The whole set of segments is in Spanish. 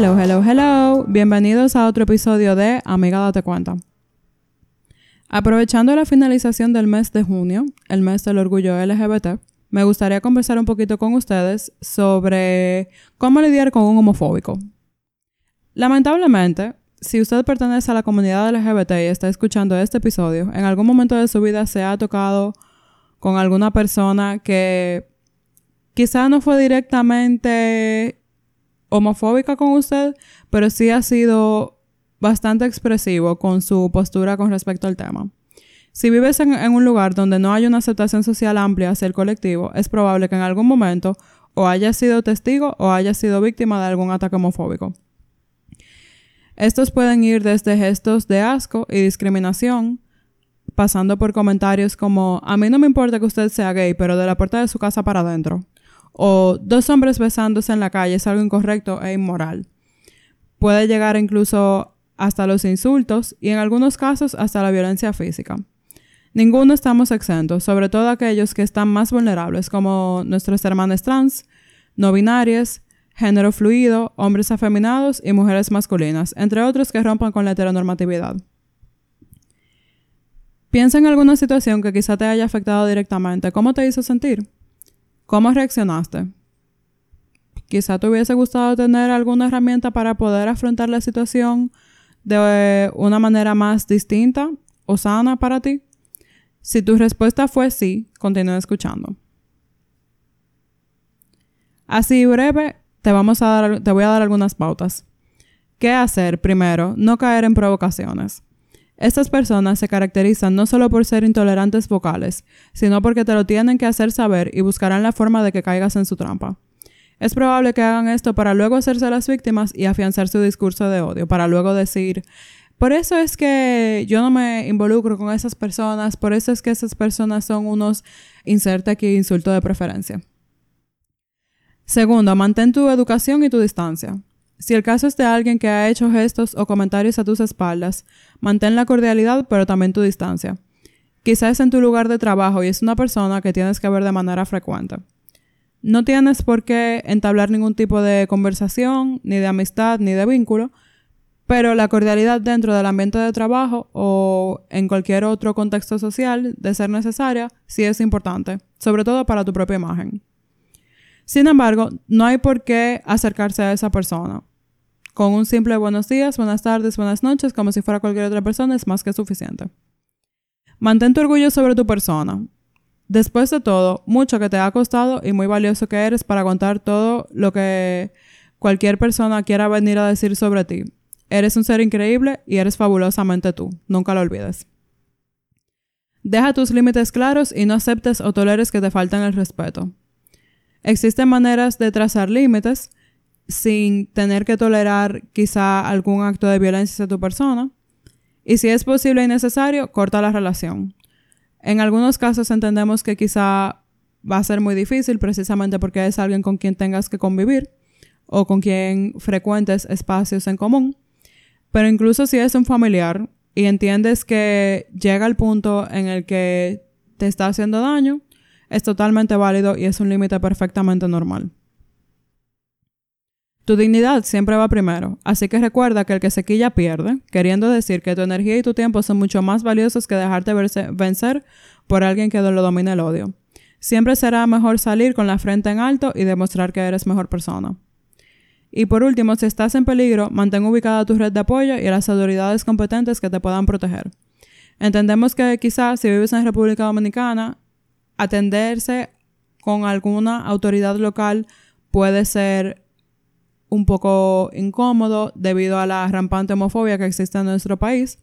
Hello, hello, hello. Bienvenidos a otro episodio de Amiga Date Cuenta. Aprovechando la finalización del mes de junio, el mes del orgullo LGBT, me gustaría conversar un poquito con ustedes sobre cómo lidiar con un homofóbico. Lamentablemente, si usted pertenece a la comunidad LGBT y está escuchando este episodio, en algún momento de su vida se ha tocado con alguna persona que quizá no fue directamente homofóbica con usted, pero sí ha sido bastante expresivo con su postura con respecto al tema. Si vives en, un lugar donde no hay una aceptación social amplia hacia el colectivo, es probable que en algún momento o haya sido testigo o haya sido víctima de algún ataque homofóbico. Estos pueden ir desde gestos de asco y discriminación, pasando por comentarios como a mí no me importa que usted sea gay, pero de la puerta de su casa para adentro. O dos hombres besándose en la calle es algo incorrecto e inmoral. Puede llegar incluso hasta los insultos y en algunos casos hasta la violencia física. Ninguno estamos exentos, sobre todo aquellos que están más vulnerables, como nuestros hermanos trans, no binarias, género fluido, hombres afeminados y mujeres masculinas, entre otros que rompan con la heteronormatividad. Piensa en alguna situación que quizá te haya afectado directamente. ¿Cómo te hizo sentir? ¿Cómo reaccionaste? Quizá te hubiese gustado tener alguna herramienta para poder afrontar la situación de una manera más distinta o sana para ti. Si tu respuesta fue sí, continúa escuchando. Así breve, te, vamos a dar, te voy a dar algunas pautas. ¿Qué hacer? Primero, no caer en provocaciones. Estas personas se caracterizan no solo por ser intolerantes vocales, sino porque te lo tienen que hacer saber y buscarán la forma de que caigas en su trampa. Es probable que hagan esto para luego hacerse las víctimas y afianzar su discurso de odio, para luego decir, por eso es que yo no me involucro con esas personas, por eso es que esas personas son unos, inserta aquí insulto de preferencia. Segundo, mantén tu educación y tu distancia. Si el caso es de alguien que ha hecho gestos o comentarios a tus espaldas, mantén la cordialidad pero también tu distancia. Quizás es en tu lugar de trabajo y es una persona que tienes que ver de manera frecuente. No tienes por qué entablar ningún tipo de conversación, ni de amistad, ni de vínculo, pero la cordialidad dentro del ambiente de trabajo o en cualquier otro contexto social, de ser necesaria, sí es importante, sobre todo para tu propia imagen. Sin embargo, no hay por qué acercarse a esa persona. Con un simple buenos días, buenas tardes, buenas noches, como si fuera cualquier otra persona, es más que suficiente. Mantén tu orgullo sobre tu persona. Después de todo, mucho que te ha costado y muy valioso que eres para contar todo lo que cualquier persona quiera venir a decir sobre ti. Eres un ser increíble y eres fabulosamente tú. Nunca lo olvides. Deja tus límites claros y no aceptes o toleres que te falten el respeto. Existen maneras de trazar límites sin tener que tolerar quizá algún acto de violencia hacia tu persona. Y si es posible y necesario, corta la relación. En algunos casos entendemos que quizá va a ser muy difícil precisamente porque es alguien con quien tengas que convivir o con quien frecuentes espacios en común. Pero incluso si es un familiar y entiendes que llega el punto en el que te está haciendo daño, es totalmente válido y es un límite perfectamente normal. Tu dignidad siempre va primero, así que recuerda que el que se quilla pierde, queriendo decir que tu energía y tu tiempo son mucho más valiosos que dejarte vencer por alguien que lo domine el odio. Siempre será mejor salir con la frente en alto y demostrar que eres mejor persona. Y por último, si estás en peligro, mantén ubicada tu red de apoyo y las autoridades competentes que te puedan proteger. Entendemos que quizás si vives en República Dominicana atenderse con alguna autoridad local puede ser un poco incómodo debido a la rampante homofobia que existe en nuestro país.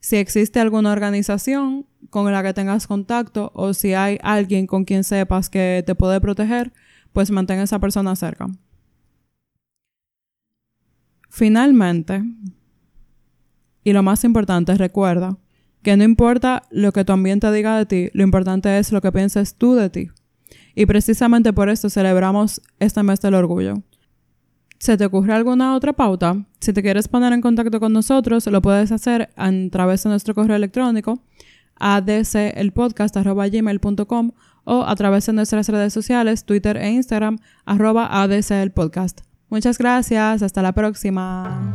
Si existe alguna organización con la que tengas contacto o si hay alguien con quien sepas que te puede proteger, pues mantén a esa persona cerca. Finalmente, y lo más importante, recuerda que no importa lo que tu ambiente diga de ti, lo importante es lo que pienses tú de ti. Y precisamente por esto celebramos este mes del orgullo. ¿Se te ocurre alguna otra pauta? Si te quieres poner en contacto con nosotros, lo puedes hacer a través de nuestro correo electrónico adcelpodcast.gmail.com o a través de nuestras redes sociales, Twitter e Instagram, arroba adcelpodcast. Muchas gracias, hasta la próxima.